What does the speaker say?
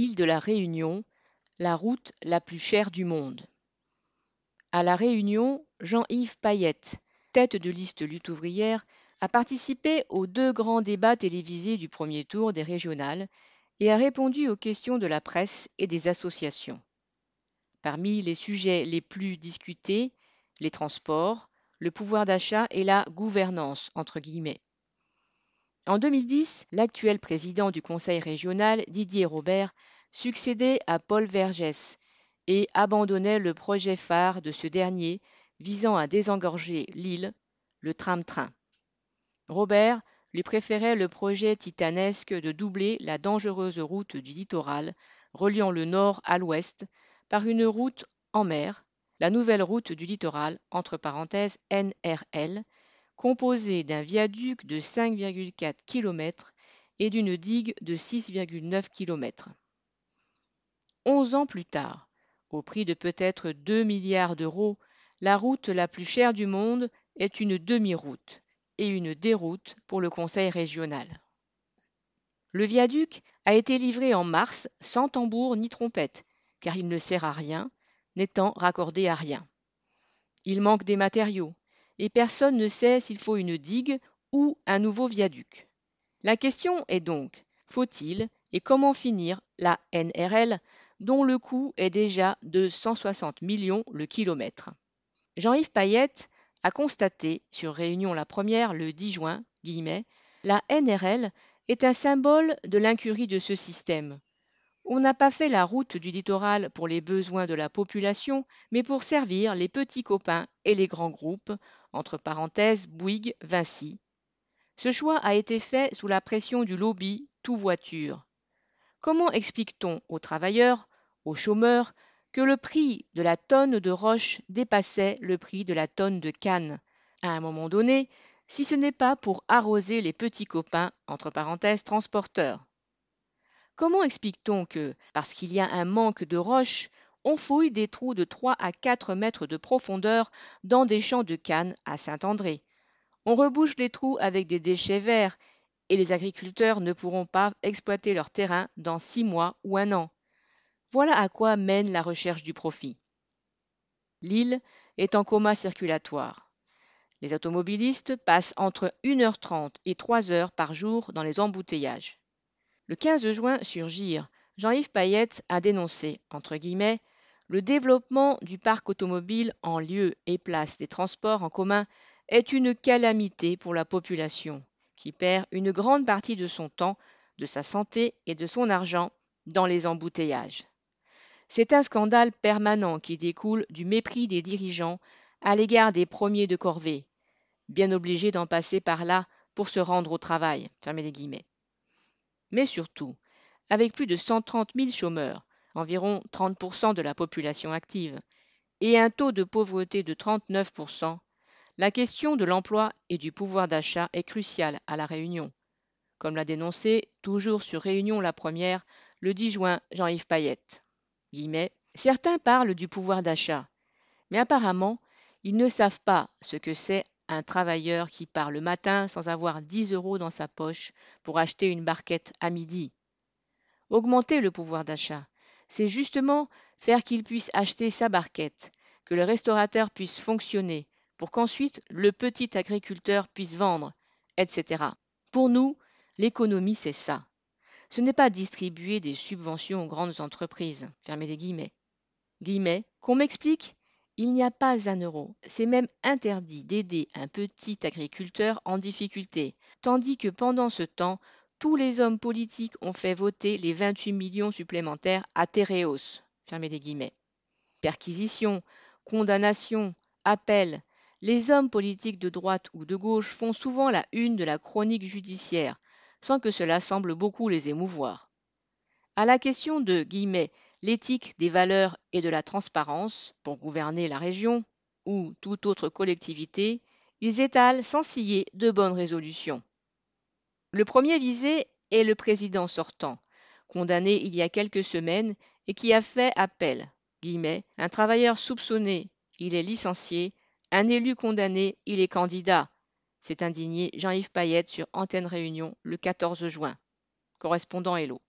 île de la Réunion, la route la plus chère du monde. À la Réunion, Jean-Yves Payette, tête de liste lutte ouvrière, a participé aux deux grands débats télévisés du premier tour des régionales et a répondu aux questions de la presse et des associations. Parmi les sujets les plus discutés, les transports, le pouvoir d'achat et la gouvernance, entre guillemets. En 2010, l'actuel président du conseil régional, Didier Robert, succédait à Paul Vergès et abandonnait le projet phare de ce dernier visant à désengorger l'île, le tram-train. Robert lui préférait le projet titanesque de doubler la dangereuse route du littoral reliant le nord à l'ouest par une route en mer, la nouvelle route du littoral, entre parenthèses NRL, composée d'un viaduc de 5,4 km et d'une digue de 6,9 km. Onze ans plus tard, au prix de peut-être 2 milliards d'euros, la route la plus chère du monde est une demi-route et une déroute pour le Conseil régional. Le viaduc a été livré en mars sans tambour ni trompette car il ne sert à rien, n'étant raccordé à rien. Il manque des matériaux, et personne ne sait s'il faut une digue ou un nouveau viaduc. La question est donc, faut-il et comment finir la NRL dont le coût est déjà de 160 millions le kilomètre? Jean-Yves Payette a constaté sur Réunion la première le 10 juin, guillemets, la NRL est un symbole de l'incurie de ce système. On n'a pas fait la route du littoral pour les besoins de la population, mais pour servir les petits copains et les grands groupes, entre parenthèses Bouygues, Vinci. Ce choix a été fait sous la pression du lobby tout voiture. Comment explique-t-on aux travailleurs, aux chômeurs, que le prix de la tonne de roche dépassait le prix de la tonne de canne? À un moment donné, si ce n'est pas pour arroser les petits copains, entre parenthèses transporteurs. Comment explique-t-on que, parce qu'il y a un manque de roches, on fouille des trous de 3 à 4 mètres de profondeur dans des champs de canne à Saint-André? On rebouche les trous avec des déchets verts et les agriculteurs ne pourront pas exploiter leur terrain dans six mois ou un an. Voilà à quoi mène la recherche du profit. L'île est en coma circulatoire. Les automobilistes passent entre 1h30 et 3 heures par jour dans les embouteillages. Le 15 juin sur GIR, Jean-Yves Payette a dénoncé, entre guillemets, le développement du parc automobile en lieu et place des transports en commun est une calamité pour la population, qui perd une grande partie de son temps, de sa santé et de son argent dans les embouteillages. C'est un scandale permanent qui découle du mépris des dirigeants à l'égard des premiers de corvée, bien obligés d'en passer par là pour se rendre au travail. Mais surtout, avec plus de 130 000 chômeurs, environ 30% de la population active, et un taux de pauvreté de 39% la question de l'emploi et du pouvoir d'achat est cruciale à La Réunion, comme l'a dénoncé, toujours sur Réunion la première, le 10 juin Jean-Yves Payette. Certains parlent du pouvoir d'achat, mais apparemment, ils ne savent pas ce que c'est un travailleur qui part le matin sans avoir 10 euros dans sa poche pour acheter une barquette à midi. Augmenter le pouvoir d'achat, c'est justement faire qu'il puisse acheter sa barquette, que le restaurateur puisse fonctionner, pour qu'ensuite le petit agriculteur puisse vendre, etc. Pour nous, l'économie, c'est ça. Ce n'est pas distribuer des subventions aux grandes entreprises, fermez les guillemets. Guillemets, qu'on m'explique? Il n'y a pas un euro. C'est même interdit d'aider un petit agriculteur en difficulté, tandis que pendant ce temps, tous les hommes politiques ont fait voter les 28 millions supplémentaires à Tereos. Les guillemets. Perquisition, condamnation, appel. Les hommes politiques de droite ou de gauche font souvent la une de la chronique judiciaire, sans que cela semble beaucoup les émouvoir. À la question de guillemets, l'éthique des valeurs et de la transparence pour gouverner la région ou toute autre collectivité, ils étalent sans ciller de bonnes résolutions. Le premier visé est le président sortant, condamné il y a quelques semaines et qui a fait appel. Guillemets, un travailleur soupçonné, il est licencié, un élu condamné, il est candidat. s'est indigné Jean-Yves Payette sur Antenne Réunion le 14 juin. Correspondant Hello.